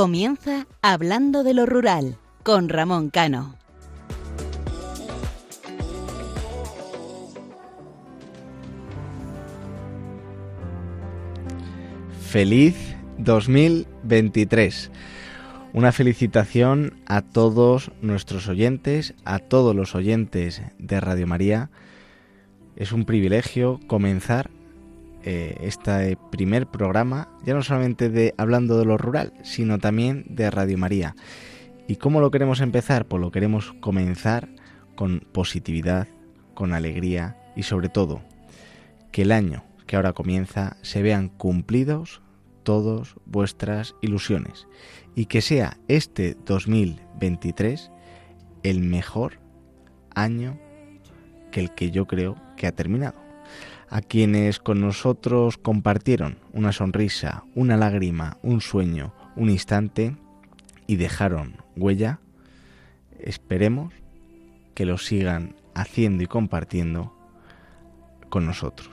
Comienza Hablando de lo Rural con Ramón Cano. Feliz 2023. Una felicitación a todos nuestros oyentes, a todos los oyentes de Radio María. Es un privilegio comenzar eh, este primer programa, ya no solamente de hablando de lo rural, sino también de Radio María. ¿Y cómo lo queremos empezar? Pues lo queremos comenzar con positividad, con alegría y sobre todo que el año que ahora comienza se vean cumplidos todos vuestras ilusiones y que sea este 2023 el mejor año que el que yo creo que ha terminado a quienes con nosotros compartieron una sonrisa, una lágrima, un sueño, un instante y dejaron huella, esperemos que lo sigan haciendo y compartiendo con nosotros.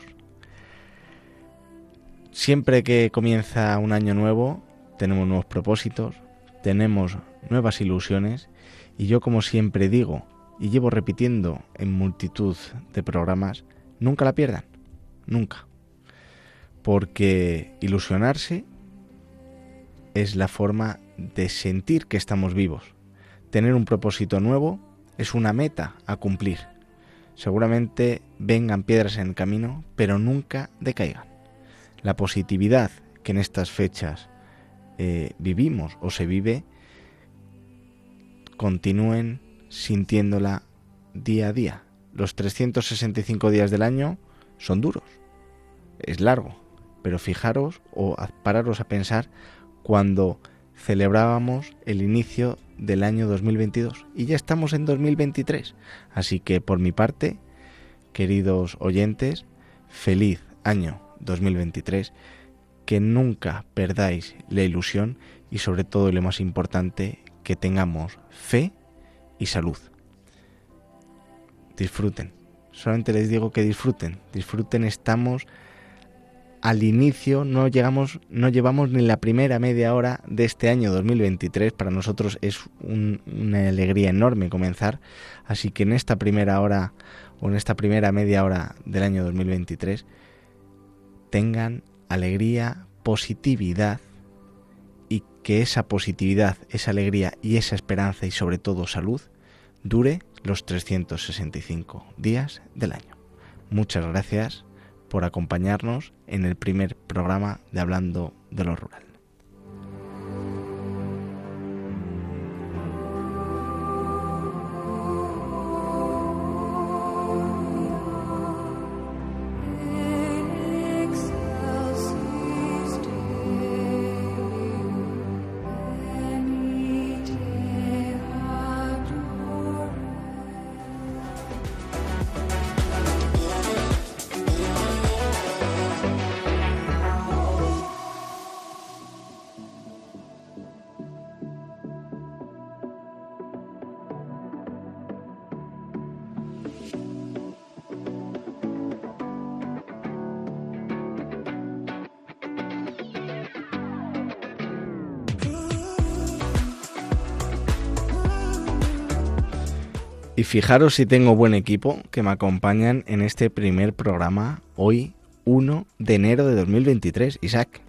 Siempre que comienza un año nuevo, tenemos nuevos propósitos, tenemos nuevas ilusiones y yo como siempre digo y llevo repitiendo en multitud de programas, nunca la pierdan nunca. Porque ilusionarse es la forma de sentir que estamos vivos. Tener un propósito nuevo es una meta a cumplir. Seguramente vengan piedras en el camino, pero nunca decaigan. La positividad que en estas fechas eh, vivimos o se vive, continúen sintiéndola día a día. Los 365 días del año son duros, es largo, pero fijaros o pararos a pensar cuando celebrábamos el inicio del año 2022 y ya estamos en 2023. Así que por mi parte, queridos oyentes, feliz año 2023, que nunca perdáis la ilusión y sobre todo lo más importante, que tengamos fe y salud. Disfruten solamente les digo que disfruten, disfruten, estamos al inicio, no llegamos, no llevamos ni la primera media hora de este año 2023, para nosotros es una alegría enorme comenzar, así que en esta primera hora o en esta primera media hora del año 2023 tengan alegría, positividad y que esa positividad, esa alegría y esa esperanza y sobre todo salud dure los 365 días del año. Muchas gracias por acompañarnos en el primer programa de Hablando de lo Rural. Fijaros si tengo buen equipo que me acompañan en este primer programa hoy, 1 de enero de 2023. Isaac,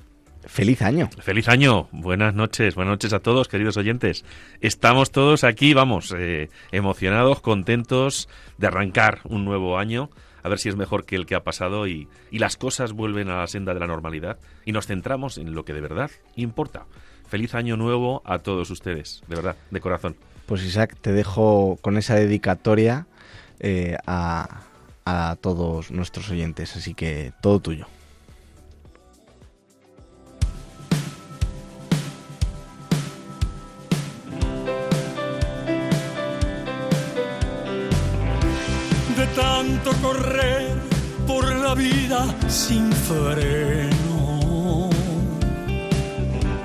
feliz año. Feliz año, buenas noches, buenas noches a todos, queridos oyentes. Estamos todos aquí, vamos, eh, emocionados, contentos de arrancar un nuevo año, a ver si es mejor que el que ha pasado y, y las cosas vuelven a la senda de la normalidad y nos centramos en lo que de verdad importa. Feliz año nuevo a todos ustedes, de verdad, de corazón. Pues Isaac, te dejo con esa dedicatoria eh, a, a todos nuestros oyentes, así que todo tuyo. de tanto correr por la vida sin freno.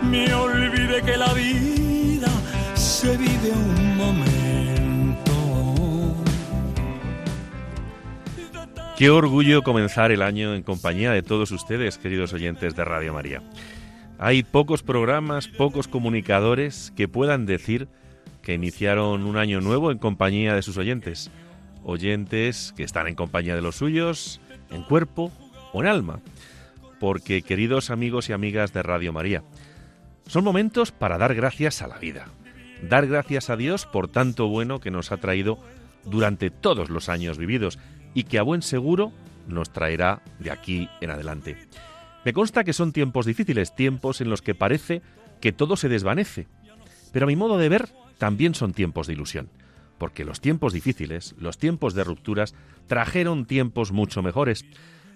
Me olvidé que la vida se vive un momento. Qué orgullo comenzar el año en compañía de todos ustedes, queridos oyentes de Radio María. Hay pocos programas, pocos comunicadores que puedan decir que iniciaron un año nuevo en compañía de sus oyentes. Oyentes que están en compañía de los suyos, en cuerpo o en alma. Porque, queridos amigos y amigas de Radio María, son momentos para dar gracias a la vida. Dar gracias a Dios por tanto bueno que nos ha traído durante todos los años vividos y que a buen seguro nos traerá de aquí en adelante. Me consta que son tiempos difíciles, tiempos en los que parece que todo se desvanece. Pero a mi modo de ver, también son tiempos de ilusión, porque los tiempos difíciles, los tiempos de rupturas, trajeron tiempos mucho mejores.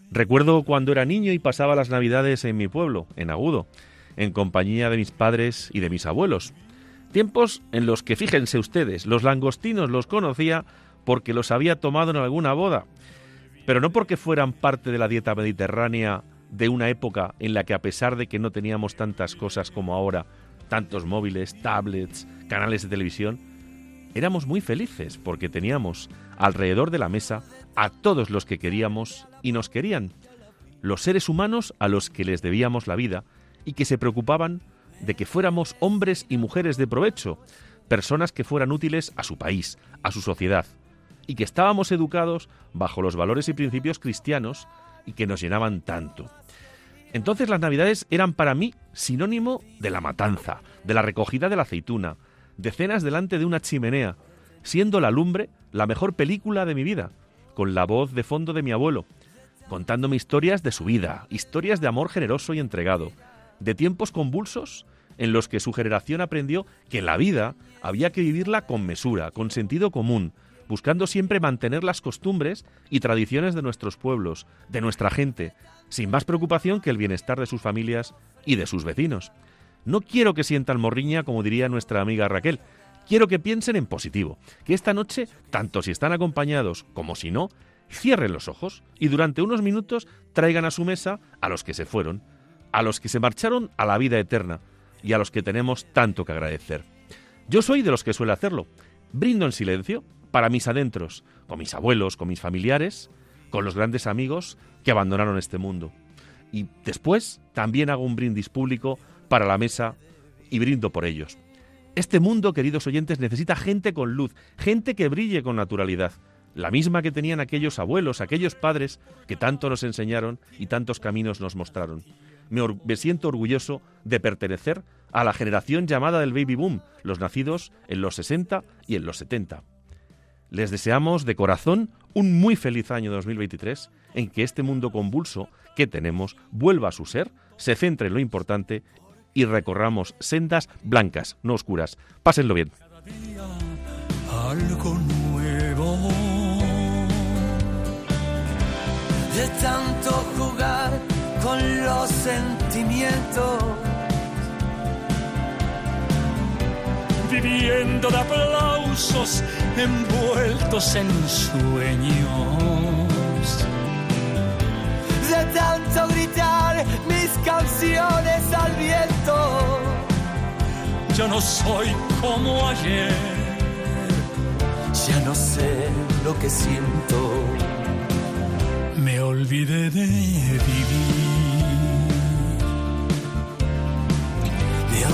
Recuerdo cuando era niño y pasaba las navidades en mi pueblo, en Agudo, en compañía de mis padres y de mis abuelos. Tiempos en los que, fíjense ustedes, los langostinos los conocía porque los había tomado en alguna boda, pero no porque fueran parte de la dieta mediterránea de una época en la que a pesar de que no teníamos tantas cosas como ahora, tantos móviles, tablets, canales de televisión, éramos muy felices porque teníamos alrededor de la mesa a todos los que queríamos y nos querían, los seres humanos a los que les debíamos la vida y que se preocupaban de que fuéramos hombres y mujeres de provecho, personas que fueran útiles a su país, a su sociedad, y que estábamos educados bajo los valores y principios cristianos y que nos llenaban tanto. Entonces las navidades eran para mí sinónimo de la matanza, de la recogida de la aceituna, de cenas delante de una chimenea, siendo la lumbre la mejor película de mi vida, con la voz de fondo de mi abuelo, contándome historias de su vida, historias de amor generoso y entregado, de tiempos convulsos en los que su generación aprendió que la vida había que vivirla con mesura, con sentido común, buscando siempre mantener las costumbres y tradiciones de nuestros pueblos, de nuestra gente, sin más preocupación que el bienestar de sus familias y de sus vecinos. No quiero que sientan morriña, como diría nuestra amiga Raquel. Quiero que piensen en positivo, que esta noche, tanto si están acompañados como si no, cierren los ojos y durante unos minutos traigan a su mesa a los que se fueron, a los que se marcharon a la vida eterna y a los que tenemos tanto que agradecer. Yo soy de los que suele hacerlo. Brindo en silencio para mis adentros, con mis abuelos, con mis familiares, con los grandes amigos que abandonaron este mundo. Y después también hago un brindis público para la mesa y brindo por ellos. Este mundo, queridos oyentes, necesita gente con luz, gente que brille con naturalidad, la misma que tenían aquellos abuelos, aquellos padres que tanto nos enseñaron y tantos caminos nos mostraron. Me, siento orgulloso de pertenecer a la generación llamada del baby boom, los nacidos en los 60 y en los 70. Les deseamos de corazón un muy feliz año 2023 en que este mundo convulso que tenemos vuelva a su ser, se centre en lo importante y recorramos sendas blancas, no oscuras. Pásenlo bien. Con los sentimientos viviendo de aplausos envueltos en sueños. De tanto gritar mis canciones al viento, yo no soy como ayer, ya no sé lo que siento. Me olvidé de vivir.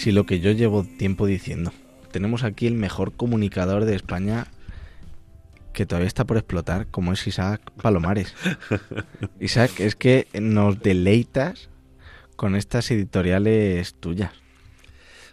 Si lo que yo llevo tiempo diciendo. Tenemos aquí el mejor comunicador de España que todavía está por explotar, como es Isaac Palomares. Isaac, es que nos deleitas con estas editoriales tuyas.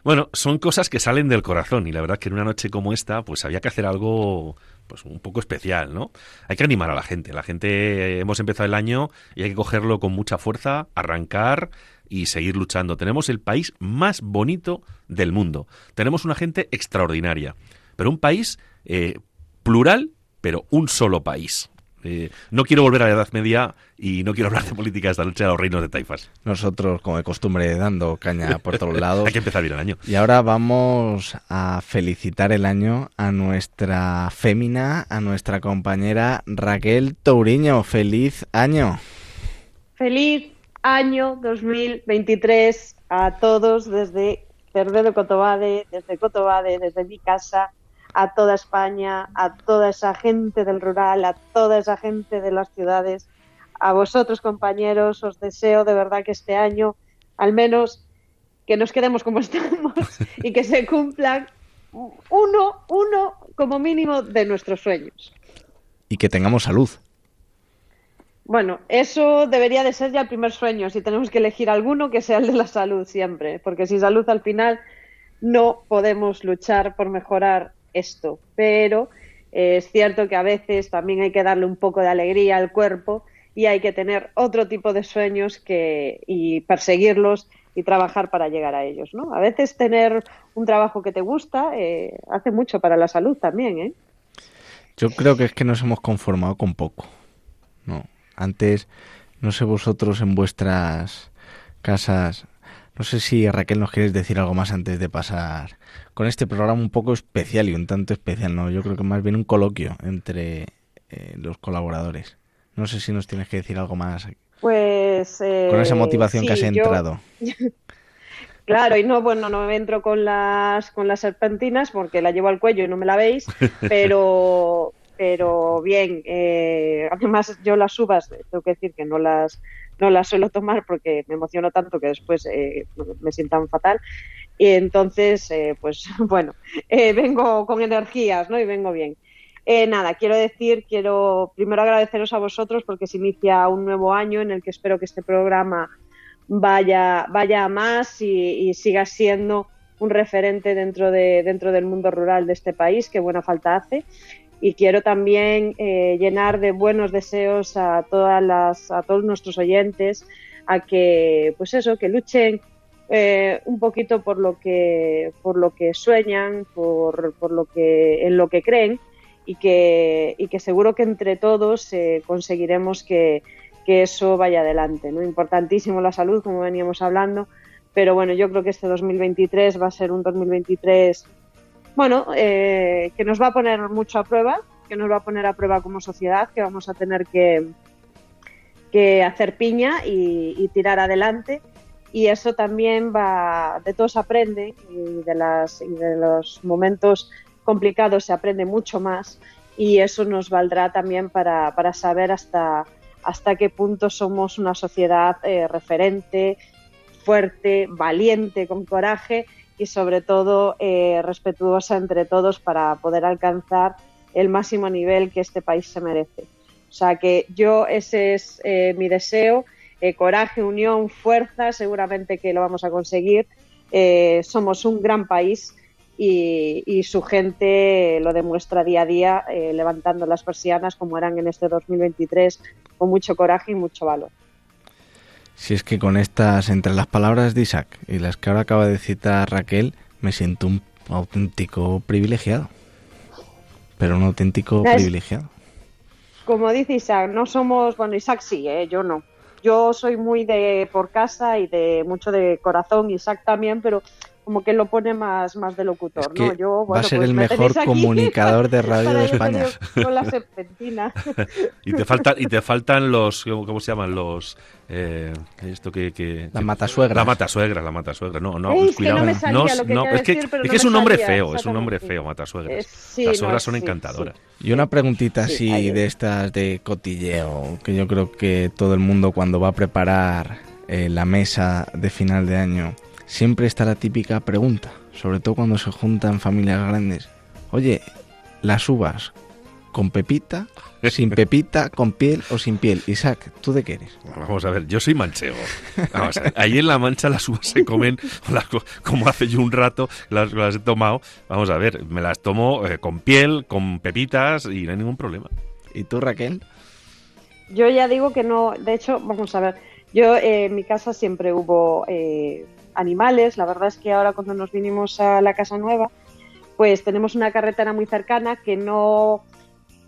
Bueno, son cosas que salen del corazón y la verdad que en una noche como esta, pues había que hacer algo pues un poco especial, ¿no? Hay que animar a la gente. La gente hemos empezado el año y hay que cogerlo con mucha fuerza, arrancar y seguir luchando. Tenemos el país más bonito del mundo. Tenemos una gente extraordinaria, pero un país eh, plural, pero un solo país. Eh, no quiero volver a la Edad Media y no quiero hablar de política esta noche a los reinos de Taifas. Nosotros, como de costumbre, dando caña por todos lados. Hay que empezar bien el año. Y ahora vamos a felicitar el año a nuestra fémina, a nuestra compañera Raquel Touriño. ¡Feliz año! Feliz año 2023 a todos desde Cerdedo Cotobade, desde Cotobade, desde mi casa, a toda España, a toda esa gente del rural, a toda esa gente de las ciudades, a vosotros compañeros, os deseo de verdad que este año, al menos, que nos quedemos como estamos y que se cumplan uno, uno como mínimo de nuestros sueños. Y que tengamos salud. Bueno, eso debería de ser ya el primer sueño. Si tenemos que elegir alguno, que sea el de la salud siempre, porque sin salud al final no podemos luchar por mejorar esto. Pero eh, es cierto que a veces también hay que darle un poco de alegría al cuerpo y hay que tener otro tipo de sueños que, y perseguirlos y trabajar para llegar a ellos. ¿no? A veces tener un trabajo que te gusta eh, hace mucho para la salud también. ¿eh? Yo creo que es que nos hemos conformado con poco. No, antes, no sé vosotros en vuestras casas, no sé si Raquel nos quieres decir algo más antes de pasar con este programa un poco especial y un tanto especial, ¿no? Yo creo que más bien un coloquio entre eh, los colaboradores. No sé si nos tienes que decir algo más. Pues. Eh, con esa motivación sí, que has yo- entrado. Claro, y no, bueno, no me entro con las con las serpentinas porque la llevo al cuello y no me la veis, pero pero bien, eh, además yo las uvas, tengo que decir que no las no las suelo tomar porque me emociono tanto que después eh, me sientan fatal y entonces eh, pues bueno, eh, vengo con energías, ¿no? Y vengo bien. Eh, nada, quiero decir, quiero primero agradeceros a vosotros porque se inicia un nuevo año en el que espero que este programa vaya, vaya a más y, y siga siendo un referente dentro, de, dentro del mundo rural de este país, que buena falta hace. Y quiero también eh, llenar de buenos deseos a, todas las, a todos nuestros oyentes a que, pues eso, que luchen eh, un poquito por lo que, por lo que sueñan, por, por lo que, en lo que creen y que, y que seguro que entre todos eh, conseguiremos que, que eso vaya adelante. ¿no? Importantísimo la salud, como veníamos hablando, pero bueno, yo creo que este 2023 va a ser un 2023, bueno, eh, que nos va a poner mucho a prueba, que nos va a poner a prueba como sociedad, que vamos a tener que, hacer piña y, tirar adelante. Y eso también va, de todo se aprende y de, las, los momentos complicados se aprende mucho más y eso nos valdrá también para, para saber hasta, hasta qué punto somos una sociedad eh, referente, fuerte, valiente, con coraje y sobre todo eh, respetuosa entre todos para poder alcanzar el máximo nivel que este país se merece. O sea que yo ese es eh, mi deseo, eh, coraje, unión, fuerza, seguramente que lo vamos a conseguir. Somos un gran país y, y, su gente lo demuestra día a día levantando las persianas como eran en este 2023 con mucho coraje y mucho valor. Si es que con estas, entre las palabras de Isaac y las que ahora acaba de citar Raquel, me siento un auténtico privilegiado. Pero un auténtico Es- privilegiado. Como dice Isaac, no somos, bueno, Isaac sí, ¿eh? yo no. Yo soy muy de por casa y de mucho de corazón, Isaac también, pero como que lo pone más, más de locutor, Es que ¿no? Yo, va a ser pues el me mejor comunicador de radio de España. Con la serpentina. Y te faltan, y te faltan los, ¿cómo, cómo se llaman? Los, eh, esto que, que- matasuegras. La matasuegra, la matasuegra. No, no, Es que cuidado. no me que es que, decir, pero es, no que es un nombre feo, es un nombre feo, matasuegras. Eh, sí, Las no, suegras son sí, encantadoras. Y una preguntita Sí, así ahí. de estas de cotilleo, que yo creo que todo el mundo cuando va a preparar eh, la mesa de final de año, siempre está la típica pregunta, sobre todo cuando se juntan familias grandes. Oye, las uvas, ¿con pepita, sin pepita, con piel o sin piel? Isaac, ¿tú de qué eres? Vamos a ver, yo soy manchego. Vamos a ver, ahí en La Mancha las uvas se comen como hace yo un rato, las, las he tomado. Vamos a ver, me las tomo eh, con piel, con pepitas y no hay ningún problema. ¿Y tú, Raquel? Yo ya digo que no, de hecho, vamos a ver, yo eh, en mi casa siempre hubo eh, animales, la verdad es que ahora cuando nos vinimos a la casa nueva, pues tenemos una carretera muy cercana que no,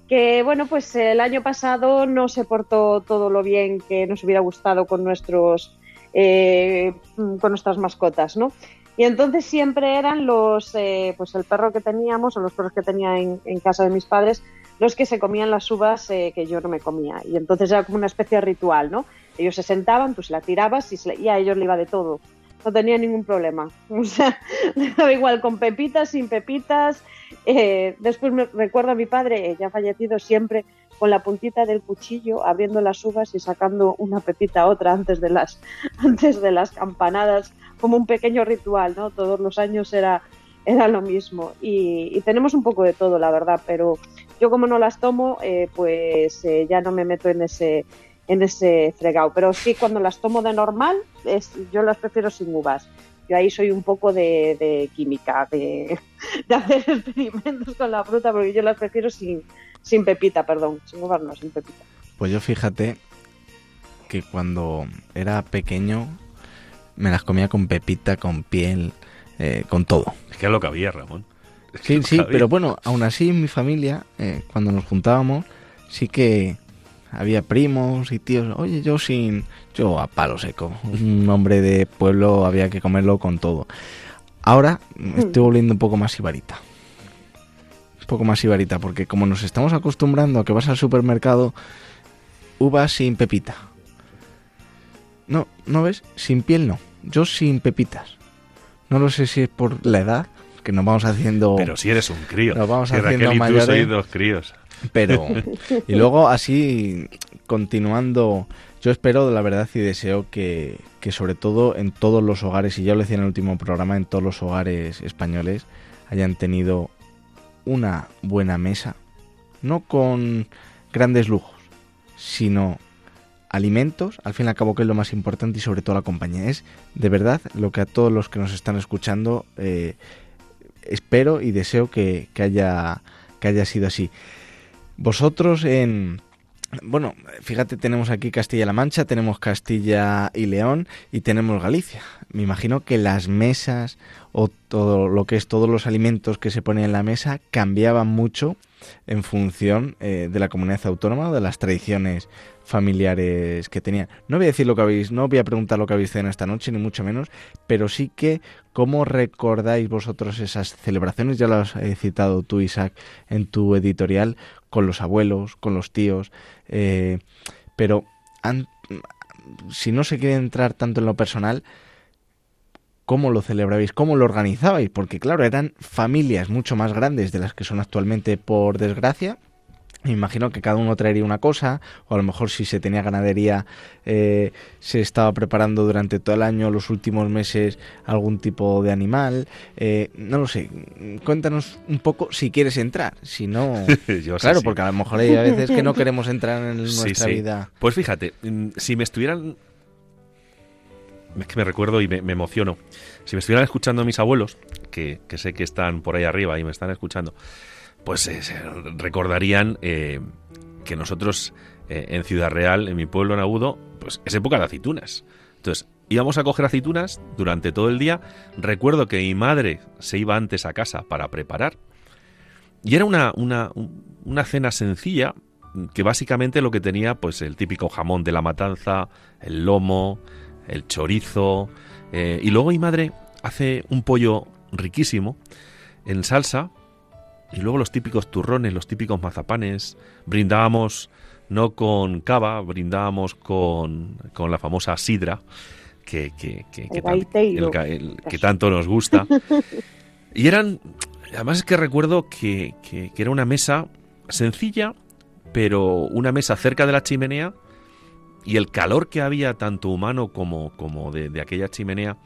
que bueno, pues el año pasado no se portó todo lo bien que nos hubiera gustado con nuestros eh, con nuestras mascotas, ¿no? Y entonces siempre eran los, eh, pues el perro que teníamos o los perros que tenía en, casa de mis padres los que se comían las uvas eh, que yo no me comía. Y entonces era como una especie de ritual, ¿no? Ellos se sentaban, se la tirabas y, a ellos le iba de todo. No tenía ningún problema. O sea, le daba igual con pepitas, sin pepitas. Eh, después me recuerdo a mi padre, ya fallecido, siempre con la puntita del cuchillo abriendo las uvas y sacando una pepita a otra antes de las, antes de las campanadas, como un pequeño ritual, ¿no? Todos los años era, era lo mismo. Y, tenemos un poco de todo, la verdad, pero yo como no las tomo, eh, pues eh, ya no me meto en ese en ese fregado. Pero sí, cuando las tomo de normal, es, yo las prefiero sin uvas. Yo ahí soy un poco de, química, de, de, hacer experimentos con la fruta, porque yo las prefiero sin, sin pepita, perdón, sin uvas no, sin pepita. Pues yo fíjate que cuando era pequeño me las comía con pepita, con piel, eh, con todo. Es que es lo que había, Ramón. sí, sí, pero bueno, aún así en mi familia, eh, cuando nos juntábamos, sí que había primos y tíos. Oye, yo sin. Yo a palo seco. Un hombre de pueblo había que comerlo con todo. Ahora me estoy volviendo un poco más ibarita. Un poco más ibarita, porque como nos estamos acostumbrando a que vas al supermercado, uvas sin pepita. No, ¿no ves? Sin piel no. Yo sin pepitas. No lo sé si es por la edad, que nos vamos haciendo... Pero si eres un crío. Nos vamos haciendo mayores. dos críos. Pero, y luego así, continuando, yo espero, la verdad, y deseo que, que sobre todo en todos los hogares, y ya lo decía en el último programa, en todos los hogares españoles hayan tenido una buena mesa, no con grandes lujos, sino alimentos, al fin y al cabo que es lo más importante y sobre todo la compañía. Es de verdad lo que a todos los que nos están escuchando eh, espero y deseo que, que, haya, que haya sido así. Vosotros en... Bueno, fíjate, tenemos aquí Castilla-La Mancha, tenemos Castilla y León y tenemos Galicia. Me imagino que las mesas o todo lo que es todos los alimentos que se ponen en la mesa cambiaban mucho en función eh, de la comunidad autónoma o de las tradiciones familiares que tenían. No voy a decir lo que habéis, no voy a preguntar lo que habéis cenado esta noche, ni mucho menos, pero sí que cómo recordáis vosotros esas celebraciones, ya has eh, citado tú, Isaac, en tu editorial, con los abuelos, con los tíos, eh, pero si no se quiere entrar tanto en lo personal, ¿cómo lo celebrabais? ¿Cómo lo organizabais? Porque claro, eran familias mucho más grandes de las que son actualmente, por desgracia, me imagino que cada uno traería una cosa, o a lo mejor si se tenía ganadería eh, se estaba preparando durante todo el año, los últimos meses, algún tipo de animal. Eh, no lo sé, cuéntanos un poco si quieres entrar, si no... claro, porque a lo mejor hay a veces que no queremos entrar en nuestra vida. Pues fíjate, mm, si me estuvieran... Es que me recuerdo y me, emociono. Si me estuvieran escuchando mis abuelos, que, que sé que están por ahí arriba y me están escuchando, pues eh, recordarían eh, que nosotros eh, en Ciudad Real, en mi pueblo en Agudo, pues es época de aceitunas. Entonces, íbamos a coger aceitunas durante todo el día. Recuerdo que mi madre se iba antes a casa para preparar. Y era una, una, una cena sencilla que básicamente lo que tenía pues el típico jamón de la matanza, el lomo, el chorizo. y luego mi madre hace un pollo riquísimo en salsa y luego los típicos turrones, los típicos mazapanes. Brindábamos no con cava, brindábamos con, con la famosa sidra, que, que, que, que, tanto nos gusta. Y eran, además es que recuerdo que, que, era una mesa sencilla, pero una mesa cerca de la chimenea y el calor que había tanto humano como, como de, de aquella chimenea,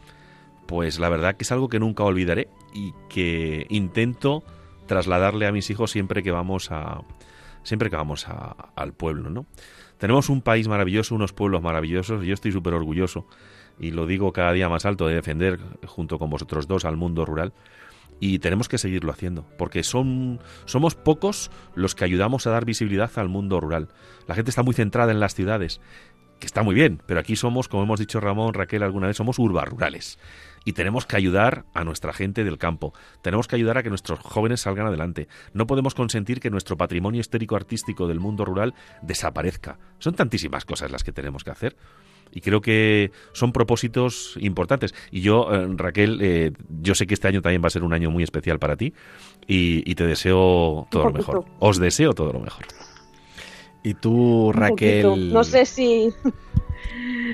pues la verdad que es algo que nunca olvidaré y que intento trasladarle a mis hijos siempre que vamos a siempre que vamos al pueblo, ¿no? Tenemos un país maravilloso, unos pueblos maravillosos, y yo estoy súper orgulloso y lo digo cada día más alto de defender junto con vosotros dos al mundo rural y tenemos que seguirlo haciendo porque son somos pocos los que ayudamos a dar visibilidad al mundo rural. La gente está muy centrada en las ciudades que está muy bien, pero aquí somos, como hemos dicho Ramón, Raquel alguna vez, somos rurales y tenemos que ayudar a nuestra gente del campo. Tenemos que ayudar a que nuestros jóvenes salgan adelante. No podemos consentir que nuestro patrimonio histórico artístico del mundo rural desaparezca. Son tantísimas cosas las que tenemos que hacer. Y creo que son propósitos importantes. Y yo, eh, Raquel, eh, yo sé que este año también va a ser un año muy especial para ti y, te deseo todo lo mejor. Os deseo todo lo mejor. Y tú, Raquel. No sé si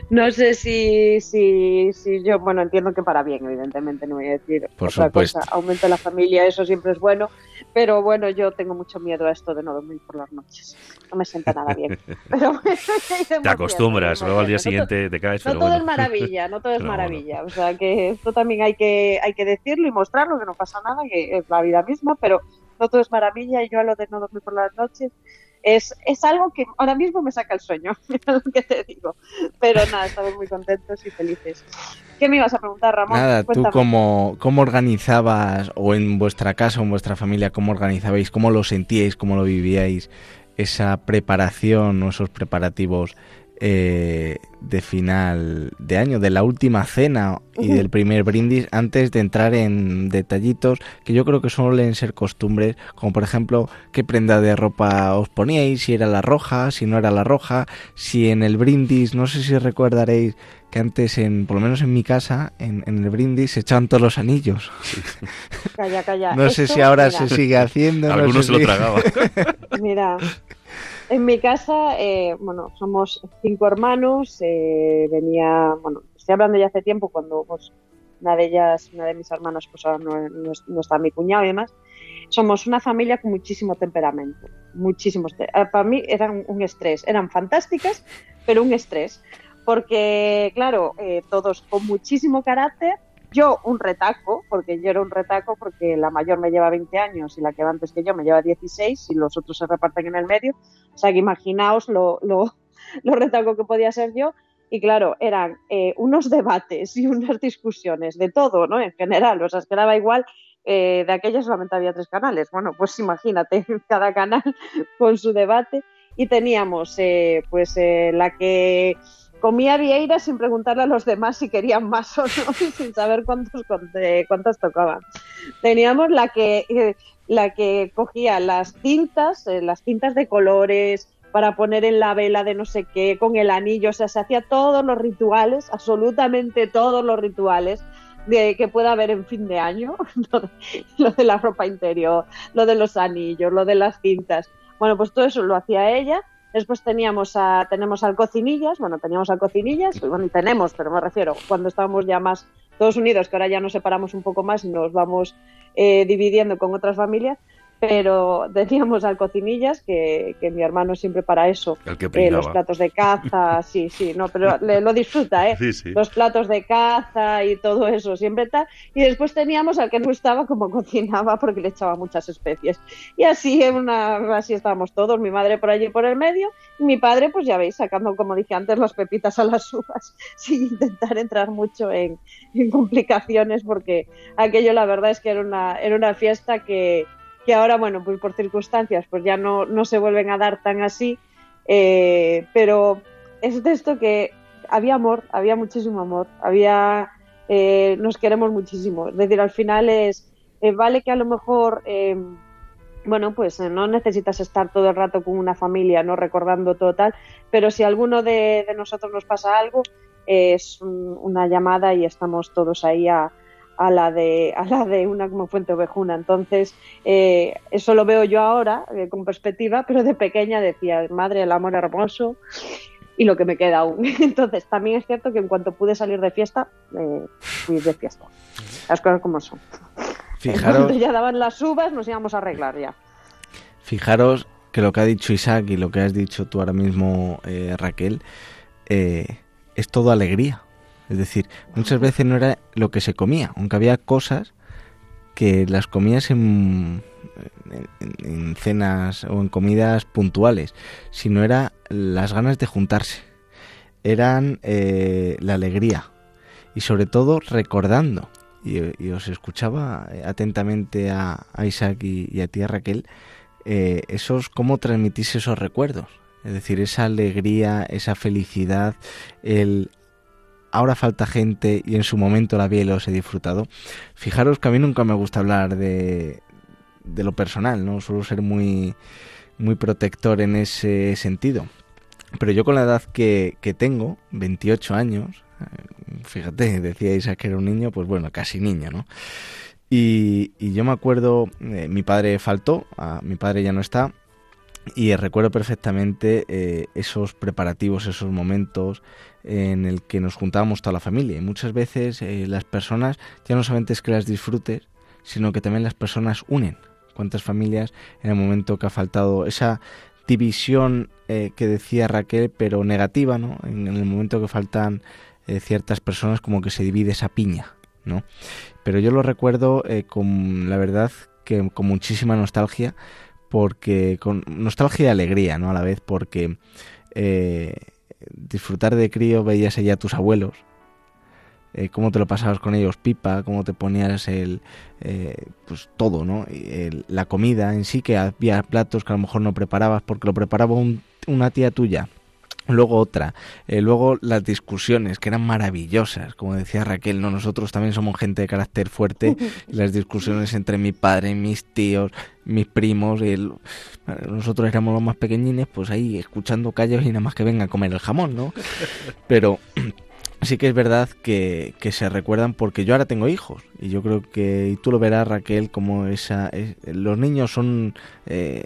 no sé si, si, si yo, bueno, entiendo que para bien, evidentemente, no voy a decir Por otra supuesto. cosa. Aumento la familia, eso siempre es bueno, pero bueno, yo tengo mucho miedo a esto de no dormir por las noches. No me sienta nada bien. te acostumbras, luego al día siguiente te caes. No todo es maravilla, no todo es maravilla. O sea que esto también hay que, hay que decirlo y mostrarlo, que no pasa nada, que es la vida misma, pero no todo es maravilla y yo a lo de no dormir por las noches es, es algo que ahora mismo me saca el sueño, lo que te digo. Pero nada, estamos muy contentos y felices. ¿Qué me ibas a preguntar, Ramón? Nada, tú cómo, cómo organizabas, o en vuestra casa o en vuestra familia, cómo organizabais, cómo lo sentíais, cómo lo vivíais, esa preparación o esos preparativos eh, de final de año, de la última cena y del primer brindis, antes de entrar en detallitos que yo creo que suelen ser costumbres, como por ejemplo qué prenda de ropa os poníais, si era la roja, si no era la roja, si en el brindis, no sé si recordaréis que antes, en, por lo menos en mi casa, en, el brindis se echaban todos los anillos. Calla, calla. no sé si ahora se sigue haciendo. Algunos se lo tragaban. mira, en mi casa, eh, bueno, somos cinco hermanos. Eh, venía, bueno, estoy hablando ya hace tiempo cuando pues, una de ellas, una de mis hermanas, pues ahora no, está mi cuñado y demás. Somos una familia con muchísimo temperamento, muchísimos. Eh, para mí eran un estrés, eran fantásticas, pero un estrés, porque claro, todos con muchísimo carácter yo un retaco, porque yo era un retaco porque la mayor me lleva 20 años y la que va antes que yo me lleva 16 y los otros se reparten en el medio. O sea que imaginaos lo, lo, retaco que podía ser yo. Y claro, eran eh, unos debates y unas discusiones de todo, ¿no? En general, o sea, es que daba igual eh, de aquellas solamente había tres canales. Bueno, pues imagínate, cada canal con su debate. Y teníamos, eh, pues, la que comía vieira sin preguntarle a los demás si querían más o no sin saber cuántos, cuántas tocaban. Teníamos la que, eh, la que cogía las cintas, eh, las cintas de colores para poner en la vela de no sé qué, con el anillo, o sea, se hacía todos los rituales, absolutamente todos los rituales de que pueda haber en fin de año, lo de la ropa interior, lo de los anillos, lo de las cintas. Bueno, pues todo eso lo hacía ella Después teníamos a, tenemos al Cocinillas, bueno, teníamos al Cocinillas, bueno, tenemos, pero me refiero, cuando estábamos ya más todos unidos, que ahora ya nos separamos un poco más y nos vamos eh, dividiendo con otras familias, pero decíamos al cocinillas que, mi hermano siempre para eso. Eh, los platos de caza sí sí no pero lo disfruta eh los platos de caza y todo eso siempre está y después teníamos al que no gustaba como cocinaba porque le echaba muchas especies y así una así estábamos todos mi madre por allí por el medio y mi padre pues ya veis sacando como dije antes las pepitas a las uvas sin intentar entrar mucho en, en complicaciones porque aquello la verdad es que era una era una fiesta que que ahora, bueno, pues por circunstancias, pues ya no, no se vuelven a dar tan así, eh, pero es de esto que había amor, había muchísimo amor, había, eh, nos queremos muchísimo, es decir, al final es, eh, vale que a lo mejor, bueno, pues no necesitas estar todo el rato con una familia, no recordando todo tal, pero si alguno de, nosotros nos pasa algo, es una llamada y estamos todos ahí a, a la de, a la de una como Fuente Ovejuna. Entonces, eh, eso lo veo yo ahora eh, con perspectiva, pero de pequeña decía, madre, el amor hermoso y lo que me queda aún. Entonces, también es cierto que en cuanto pude salir de fiesta, eh, fui de fiesta. Las cosas como son. Fijaros, ya daban las uvas, nos íbamos a arreglar ya. Fijaros que lo que ha dicho Isaac y lo que has dicho tú ahora mismo, Raquel, es todo alegría. Es decir, muchas veces no era lo que se comía, aunque había cosas que las comías en, cenas o en comidas puntuales, sino era las ganas de juntarse, eran eh, la alegría y sobre todo recordando. Y, os escuchaba atentamente a, Isaac y, a ti, Raquel, eh, esos cómo transmitís esos recuerdos. Es decir, esa alegría, esa felicidad, el ahora falta gente y en su momento la vi y los he disfrutado. Fijaros que a mí nunca me gusta hablar de, de lo personal, ¿no? Suelo ser muy, muy protector en ese sentido. Pero yo con la edad que, que tengo, 28 años, eh, fíjate, decíais que era un niño, pues bueno, casi niño, ¿no? Y, yo me acuerdo, eh, mi padre faltó, mi padre ya no está, y recuerdo perfectamente eh, esos preparativos, esos momentos en el que nos juntábamos toda la familia. Y muchas veces las personas ya no solamente es que las disfrutes, sino que también las personas unen. Cuántas familias en el momento que ha faltado esa división eh, que decía Raquel, pero negativa, ¿no? En, el momento que faltan eh, ciertas personas, como que se divide esa piña, ¿no? Pero yo lo recuerdo eh, con, la verdad, que con muchísima nostalgia, porque con nostalgia y alegría, ¿no? A la vez, porque disfrutar de crío veías allá a tus abuelos, eh, cómo te lo pasabas con ellos, pipa, cómo te ponías el, eh, pues todo, ¿no? la comida en sí, que había platos que a lo mejor no preparabas porque lo preparaba una tía tuya. Luego otra, eh, luego las discusiones que eran maravillosas, como decía Raquel, no nosotros también somos gente de carácter fuerte, las discusiones entre mi padre, mis tíos, mis primos, nosotros éramos los más pequeñines, pues ahí escuchando callos y nada más que venga a comer el jamón, ¿no? Pero sí que es verdad que, se recuerdan porque yo ahora tengo hijos y yo creo que y tú lo verás Raquel como esa los niños son eh,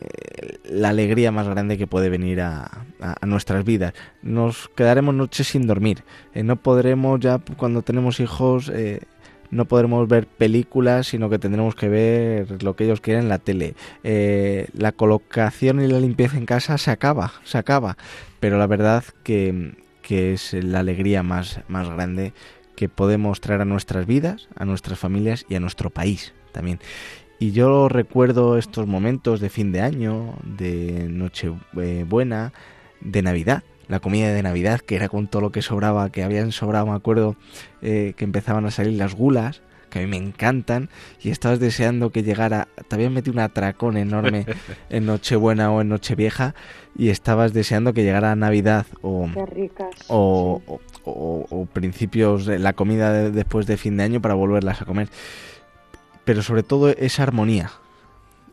la alegría más grande que puede venir a, nuestras vidas nos quedaremos noches sin dormir eh, no podremos ya cuando tenemos hijos eh, no podremos ver películas, sino que tendremos que ver lo que ellos quieren en la tele. la colocación y la limpieza en casa se acaba, se acaba. Pero la verdad que, que es la alegría más, más grande que podemos traer a nuestras vidas, a nuestras familias y a nuestro país también. Y yo recuerdo estos momentos de fin de año, de Nochebuena, de Navidad, la comida de Navidad, que era con todo lo que sobraba, que habían sobrado, me acuerdo, eh, que empezaban a salir las gulas, que a mí me encantan, y estabas deseando que llegara, te habían metido un atracón enorme en Nochebuena o en Nochevieja, y estabas deseando que llegara Navidad o, o, principios de la comida después de fin de año para volverlas a comer. Pero sobre todo esa armonía,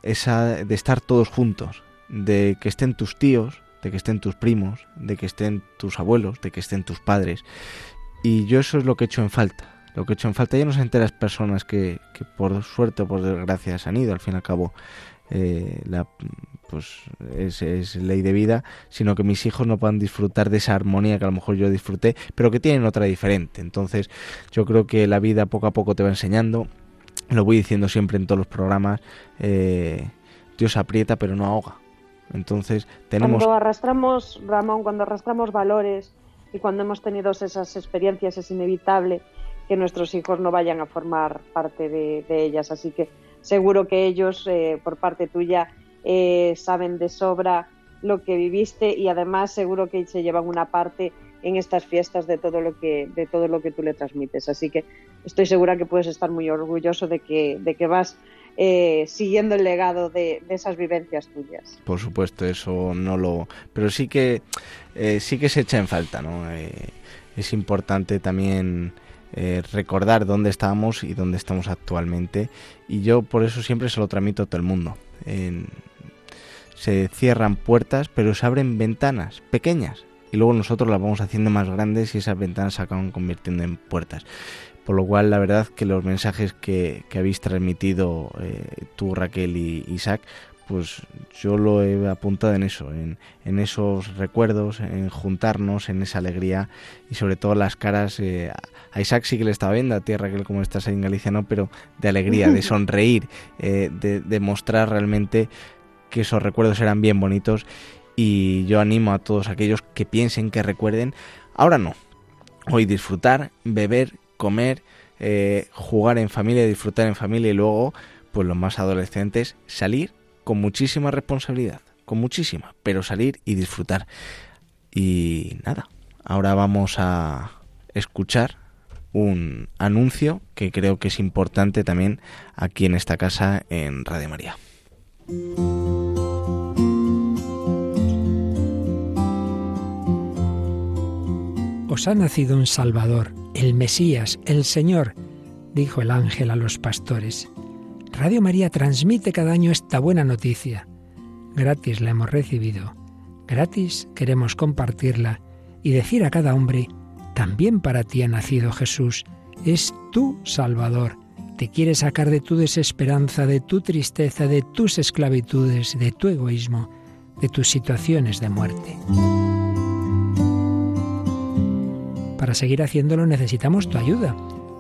esa de estar todos juntos, de que estén tus tíos, de que estén tus primos, de que estén tus abuelos, de que estén tus padres. Y yo eso es lo que he hecho en falta. Lo que he hecho en falta ya no se enteras personas que, por suerte o por desgracia se han ido, al fin y al cabo eh, pues es, ley de vida, sino que mis hijos no puedan disfrutar de esa armonía que a lo mejor yo disfruté, pero que tienen otra diferente. Entonces yo creo que la vida poco a poco te va enseñando, lo voy diciendo siempre en todos los programas, eh, Dios aprieta pero no ahoga. Entonces tenemos... Cuando arrastramos, Ramón, cuando arrastramos valores y cuando hemos tenido esas experiencias es inevitable que nuestros hijos no vayan a formar parte de ellas. Así que seguro que ellos, eh, por parte tuya, eh, saben de sobra lo que viviste y además seguro que se llevan una parte en estas fiestas de todo lo que de todo lo que tú le transmites. Así que estoy segura que puedes estar muy orgulloso de que de que vas eh, siguiendo el legado de, esas vivencias tuyas. Por supuesto eso no lo pero sí que sí que se echa en falta no es importante también eh, recordar dónde estábamos y dónde estamos actualmente. Y yo por eso siempre se lo tramito a todo el mundo. se cierran puertas, pero se abren ventanas pequeñas. Y luego nosotros las vamos haciendo más grandes y esas ventanas se acaban convirtiendo en puertas. Por lo cual, la verdad que los mensajes que, habéis transmitido eh, tú, Raquel y Isaac, pues yo lo he apuntado en eso, en, esos recuerdos, en juntarnos, en esa alegría y sobre todo las caras. Eh, a Isaac sí que le estaba viendo, a tierra que como estás ahí en Galicia no, pero de alegría, de sonreír, eh, de, mostrar realmente que esos recuerdos eran bien bonitos y yo animo a todos aquellos que piensen, que recuerden, ahora no, hoy disfrutar, beber, comer, eh, jugar en familia, disfrutar en familia y luego, pues los más adolescentes, salir con muchísima responsabilidad, con muchísima, pero salir y disfrutar. Y nada, ahora vamos a escuchar un anuncio que creo que es importante también aquí en esta casa en Radio María. Os ha nacido un Salvador, el Mesías, el Señor, dijo el ángel a los pastores. Radio María transmite cada año esta buena noticia. Gratis la hemos recibido, gratis queremos compartirla y decir a cada hombre, también para ti ha nacido Jesús, es tu Salvador. Te quiere sacar de tu desesperanza, de tu tristeza, de tus esclavitudes, de tu egoísmo, de tus situaciones de muerte. Para seguir haciéndolo necesitamos tu ayuda,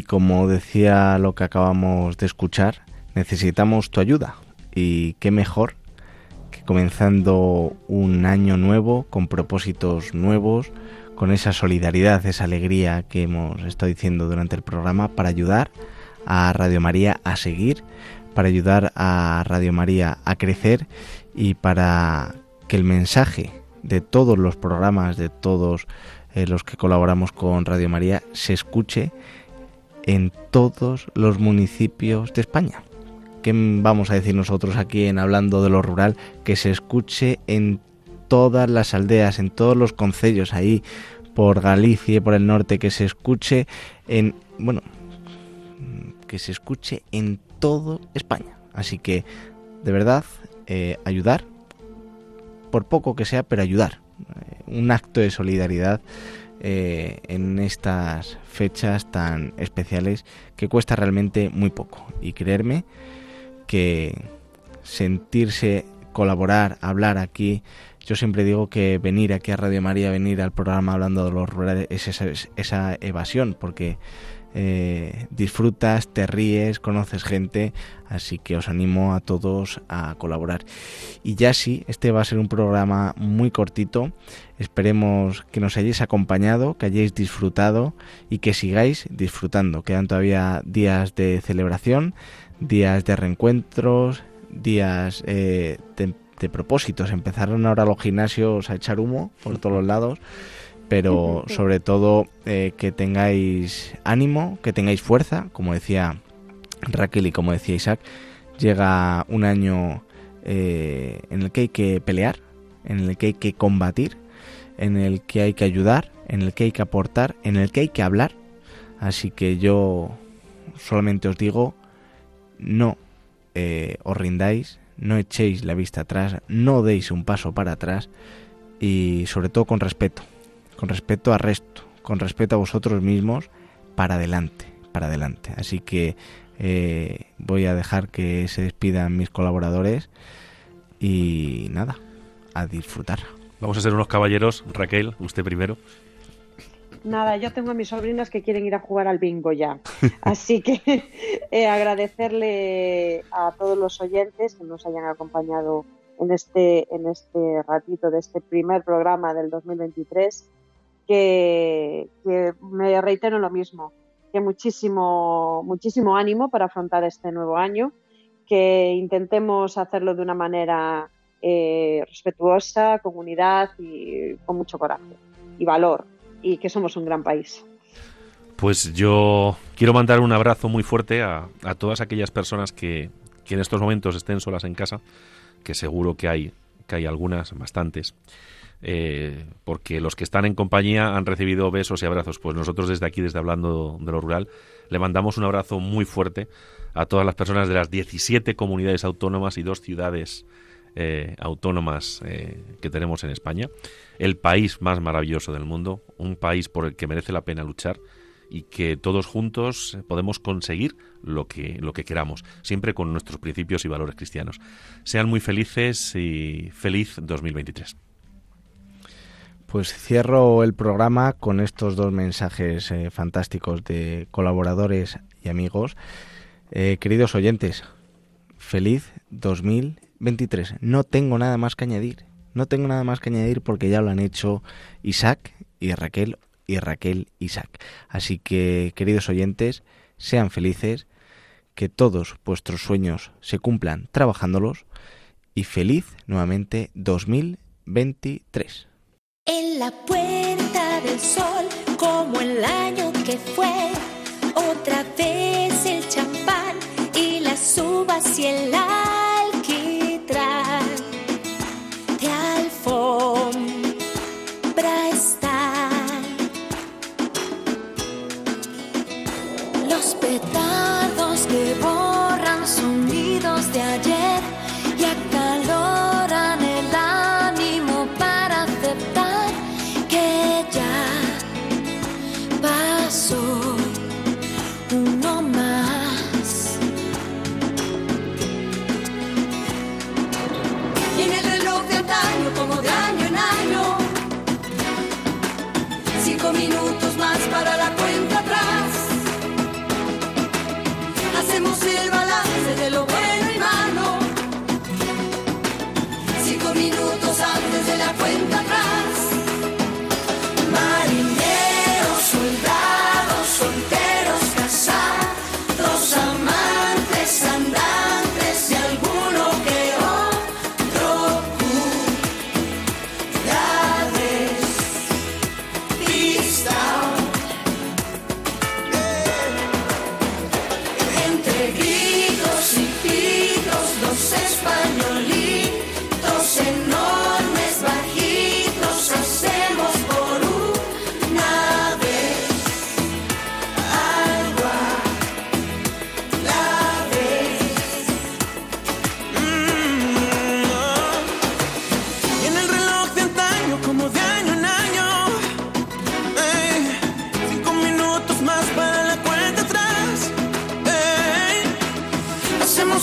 Y como decía lo que acabamos de escuchar, necesitamos tu ayuda. Y qué mejor que comenzando un año nuevo, con propósitos nuevos, con esa solidaridad, esa alegría que hemos estado diciendo durante el programa, para ayudar a Radio María a seguir, para ayudar a Radio María a crecer y para que el mensaje de todos los programas, de todos eh, los que colaboramos con Radio María, se escuche en todos los municipios de España. ¿Qué vamos a decir nosotros aquí en Hablando de lo Rural? Que se escuche en todas las aldeas, en todos los concellos ahí por Galicia por el norte, que se escuche en, bueno, que se escuche en todo España. Así que, de verdad, eh, ayudar, por poco que sea, pero ayudar. Eh, un acto de solidaridad eh, en estas fechas tan especiales que cuesta realmente muy poco. Y creerme que sentirse, colaborar, hablar aquí, yo siempre digo que venir aquí a Radio María, venir al programa hablando de los rurales, es esa, esa evasión, porque eh, disfrutas, te ríes, conoces gente, así que os animo a todos a colaborar. Y ya sí, este va a ser un programa muy cortito, esperemos que nos hayáis acompañado, que hayáis disfrutado y que sigáis disfrutando. Quedan todavía días de celebración, días de reencuentros, días eh, de, de propósitos. Empezaron ahora los gimnasios a echar humo por todos los lados pero sobre todo eh, que tengáis ánimo, que tengáis fuerza, como decía Raquel y como decía Isaac, llega un año eh, en el que hay que pelear, en el que hay que combatir, en el que hay que ayudar, en el que hay que aportar, en el que hay que hablar. Así que yo solamente os digo, no eh, os rindáis, no echéis la vista atrás, no deis un paso para atrás y sobre todo con respeto con respeto al resto, con respeto a vosotros mismos, para adelante, para adelante. Así que eh, voy a dejar que se despidan mis colaboradores y nada, a disfrutar. Vamos a ser unos caballeros. Raquel, usted primero. Nada, yo tengo a mis sobrinas que quieren ir a jugar al bingo ya. Así que eh, agradecerle a todos los oyentes que nos hayan acompañado en este, en este ratito de este primer programa del 2023 que, me reitero lo mismo, que muchísimo, muchísimo ánimo para afrontar este nuevo año, que intentemos hacerlo de una manera eh, respetuosa, con unidad y con mucho coraje y valor, y que somos un gran país. Pues yo quiero mandar un abrazo muy fuerte a, todas aquellas personas que, que, en estos momentos estén solas en casa, que seguro que hay, que hay algunas, bastantes eh, porque los que están en compañía han recibido besos y abrazos. Pues nosotros desde aquí, desde Hablando de lo Rural, le mandamos un abrazo muy fuerte a todas las personas de las 17 comunidades autónomas y dos ciudades eh, autónomas eh, que tenemos en España. El país más maravilloso del mundo, un país por el que merece la pena luchar y que todos juntos podemos conseguir lo que, lo que queramos, siempre con nuestros principios y valores cristianos. Sean muy felices y feliz 2023. Pues cierro el programa con estos dos mensajes eh, fantásticos de colaboradores y amigos. Eh, queridos oyentes, feliz 2023. No tengo nada más que añadir. No tengo nada más que añadir porque ya lo han hecho Isaac y Raquel y Raquel Isaac. Así que, queridos oyentes, sean felices, que todos vuestros sueños se cumplan trabajándolos y feliz nuevamente 2023. En la puerta del sol, como el año que fue, otra vez el champán y las uvas y el.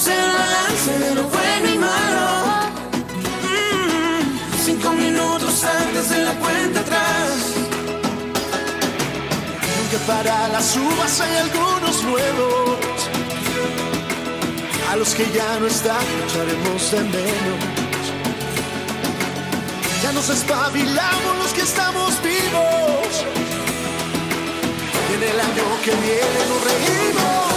el balance de lo bueno y malo. Mm, cinco minutos antes de la cuenta atrás. Que para las uvas hay algunos nuevos. A los que ya no están, echaremos de menos. Ya nos espabilamos los que estamos vivos. Y en el año que viene nos reímos.